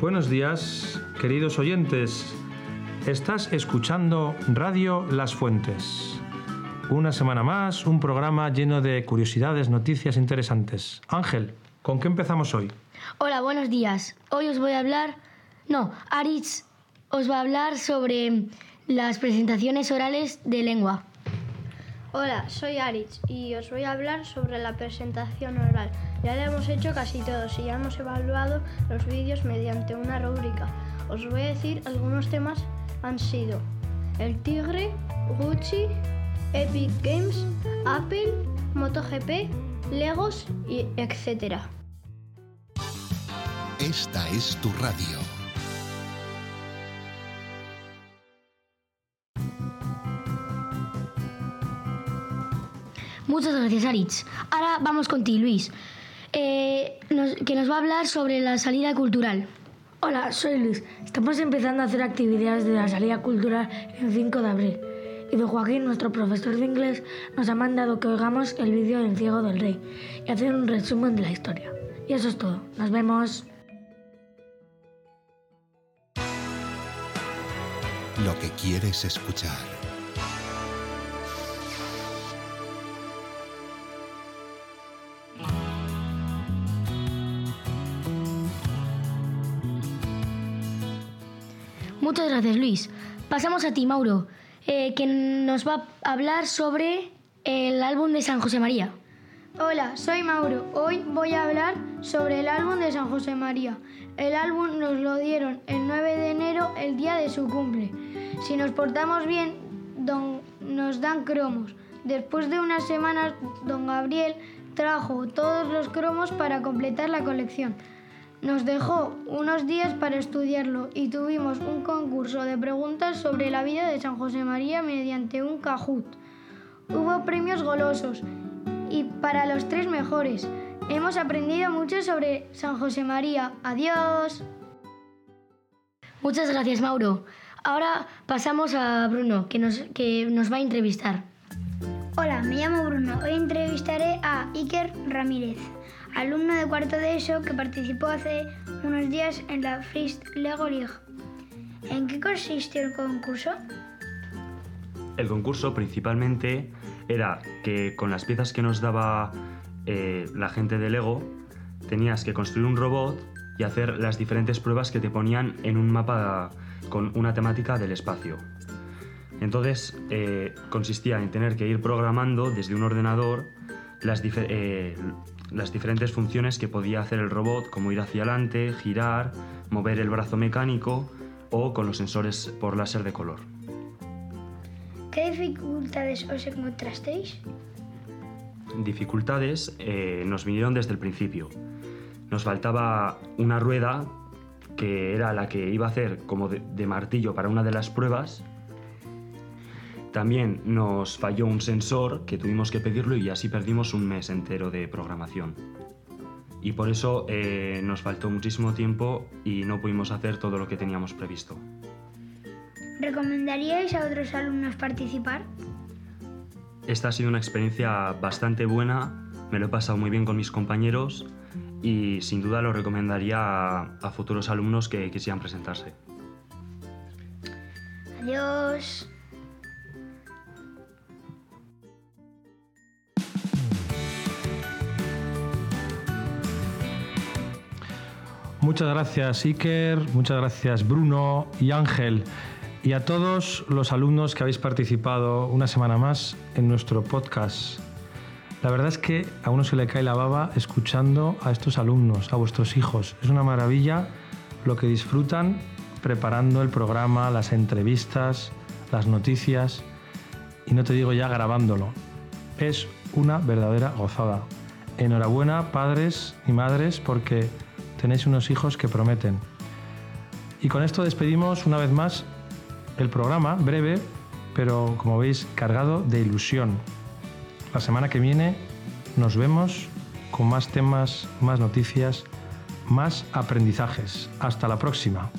Buenos días, queridos oyentes. Estás escuchando Radio Las Fuentes. Una semana más, un programa lleno de curiosidades, noticias interesantes. Ángel, ¿con qué empezamos hoy? Hola, buenos días. Hoy os voy a hablar... No, Aritz os va a hablar sobre las presentaciones orales de lengua. Hola, soy Aritz y os voy a hablar sobre la presentación oral. Ya la hemos hecho casi todos y ya hemos evaluado los vídeos mediante una rúbrica. Os voy a decir algunos temas han sido el Tigre, Gucci, Epic Games, Apple, MotoGP, Legos y etcétera. Esta es tu radio. Muchas gracias, Aritz. Ahora vamos contigo, Luis, eh, nos- que nos va a hablar sobre la salida cultural. Hola, soy Luis. Estamos empezando a hacer actividades de la salida cultural el 5 de abril. Y don Joaquín, nuestro profesor de inglés, nos ha mandado que oigamos el vídeo del ciego del rey y hacer un resumen de la historia. Y eso es todo. Nos vemos. Lo que quieres escuchar. Muchas gracias, Luis. Pasamos a ti, Mauro, eh, que nos va a hablar sobre el álbum de San José María. Hola, soy Mauro. Hoy voy a hablar sobre el álbum de San José María. El álbum nos lo dieron el 9 de enero, el día de su cumple. Si nos portamos bien, don- nos dan cromos. Después de unas semanas, don Gabriel trajo todos los cromos para completar la colección. Nos dejó unos días para estudiarlo y tuvimos un concurso de preguntas sobre la vida de San José María mediante un Kahoot. Hubo premios golosos y para los tres mejores. Hemos aprendido mucho sobre San José María. Adiós. Muchas gracias, Mauro. Ahora pasamos a Bruno, que nos, que nos va a entrevistar. Hola, me llamo Bruno. Hoy entrevistaré a Iker Ramírez, alumno de cuarto de ESO que participó hace unos días en la Frist Lego League. ¿En qué consistió el concurso? El concurso principalmente era que con las piezas que nos daba eh, la gente de Lego tenías que construir un robot y hacer las diferentes pruebas que te ponían en un mapa con una temática del espacio. Entonces eh, consistía en tener que ir programando desde un ordenador las, eh, las diferentes funciones que podía hacer el robot, como ir hacia adelante, girar, mover el brazo mecánico o con los sensores por láser de color. ¿Qué dificultades os encontrasteis? dificultades eh, nos vinieron desde el principio. Nos faltaba una rueda que era la que iba a hacer como de, de martillo para una de las pruebas. También nos falló un sensor que tuvimos que pedirlo y así perdimos un mes entero de programación. Y por eso eh, nos faltó muchísimo tiempo y no pudimos hacer todo lo que teníamos previsto. ¿Recomendaríais a otros alumnos participar? Esta ha sido una experiencia bastante buena, me lo he pasado muy bien con mis compañeros y sin duda lo recomendaría a, a futuros alumnos que quisieran presentarse. Adiós. Muchas gracias Iker, muchas gracias Bruno y Ángel y a todos los alumnos que habéis participado una semana más en nuestro podcast. La verdad es que a uno se le cae la baba escuchando a estos alumnos, a vuestros hijos. Es una maravilla lo que disfrutan preparando el programa, las entrevistas, las noticias y no te digo ya grabándolo. Es una verdadera gozada. Enhorabuena padres y madres porque tenéis unos hijos que prometen. Y con esto despedimos una vez más el programa, breve, pero como veis cargado de ilusión. La semana que viene nos vemos con más temas, más noticias, más aprendizajes. Hasta la próxima.